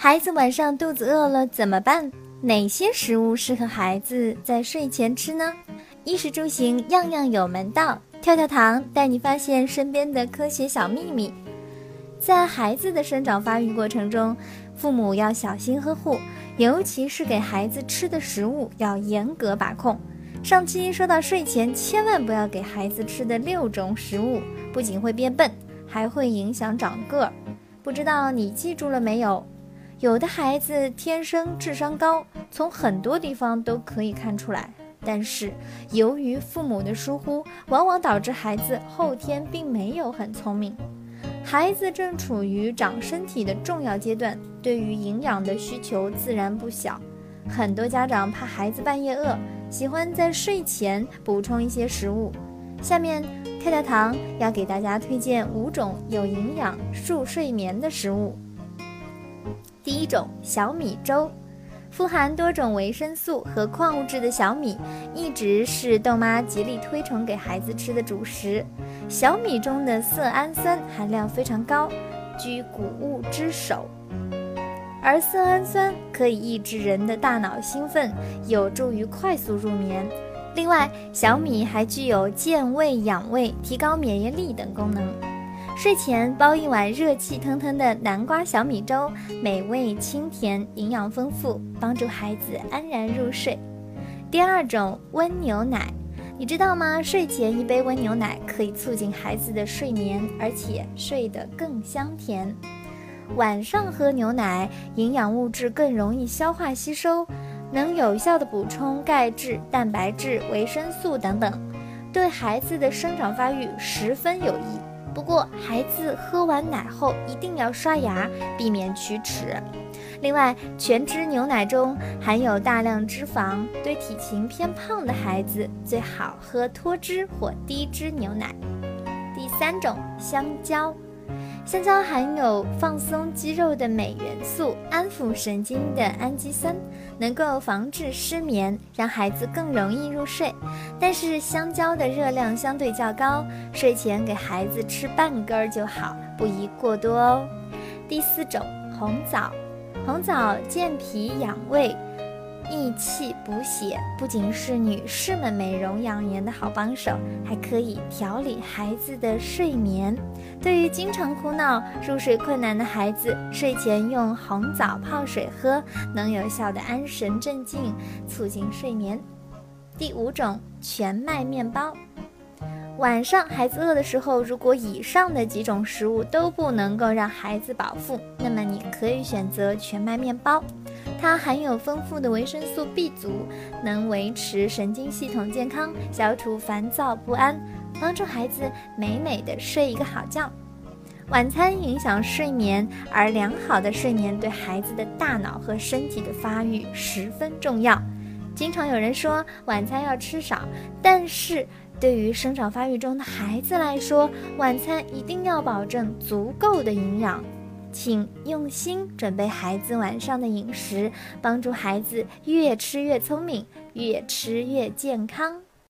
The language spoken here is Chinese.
孩子晚上肚子饿了怎么办？哪些食物适合孩子在睡前吃呢？衣食住行样样有门道，跳跳糖带你发现身边的科学小秘密。在孩子的生长发育过程中，父母要小心呵护，尤其是给孩子吃的食物要严格把控。上期说到睡前千万不要给孩子吃的六种食物，不仅会变笨，还会影响长个儿。不知道你记住了没有？有的孩子天生智商高，从很多地方都可以看出来。但是由于父母的疏忽，往往导致孩子后天并没有很聪明。孩子正处于长身体的重要阶段，对于营养的需求自然不小。很多家长怕孩子半夜饿，喜欢在睡前补充一些食物。下面。跳跳糖要给大家推荐五种有营养助睡眠的食物。第一种小米粥，富含多种维生素和矿物质的小米，一直是豆妈极力推崇给孩子吃的主食。小米中的色氨酸含量非常高，居谷物之首，而色氨酸可以抑制人的大脑兴奋，有助于快速入眠。另外，小米还具有健胃养胃、提高免疫力等功能。睡前煲一碗热气腾腾的南瓜小米粥，美味清甜，营养丰富，帮助孩子安然入睡。第二种温牛奶，你知道吗？睡前一杯温牛奶可以促进孩子的睡眠，而且睡得更香甜。晚上喝牛奶，营养物质更容易消化吸收。能有效的补充钙质、蛋白质、维生素等等，对孩子的生长发育十分有益。不过，孩子喝完奶后一定要刷牙，避免龋齿。另外，全脂牛奶中含有大量脂肪，对体型偏胖的孩子最好喝脱脂或低脂牛奶。第三种，香蕉。香蕉含有放松肌肉的镁元素，安抚神经的氨基酸，能够防治失眠，让孩子更容易入睡。但是香蕉的热量相对较高，睡前给孩子吃半根儿就好，不宜过多哦。第四种，红枣，红枣健脾养胃。益气补血不仅是女士们美容养颜的好帮手，还可以调理孩子的睡眠。对于经常哭闹、入睡困难的孩子，睡前用红枣泡水喝，能有效的安神镇静，促进睡眠。第五种全麦面包，晚上孩子饿的时候，如果以上的几种食物都不能够让孩子饱腹，那么你可以选择全麦面包。它含有丰富的维生素 B 族，能维持神经系统健康，消除烦躁不安，帮助孩子美美的睡一个好觉。晚餐影响睡眠，而良好的睡眠对孩子的大脑和身体的发育十分重要。经常有人说晚餐要吃少，但是对于生长发育中的孩子来说，晚餐一定要保证足够的营养。请用心准备孩子晚上的饮食，帮助孩子越吃越聪明，越吃越健康。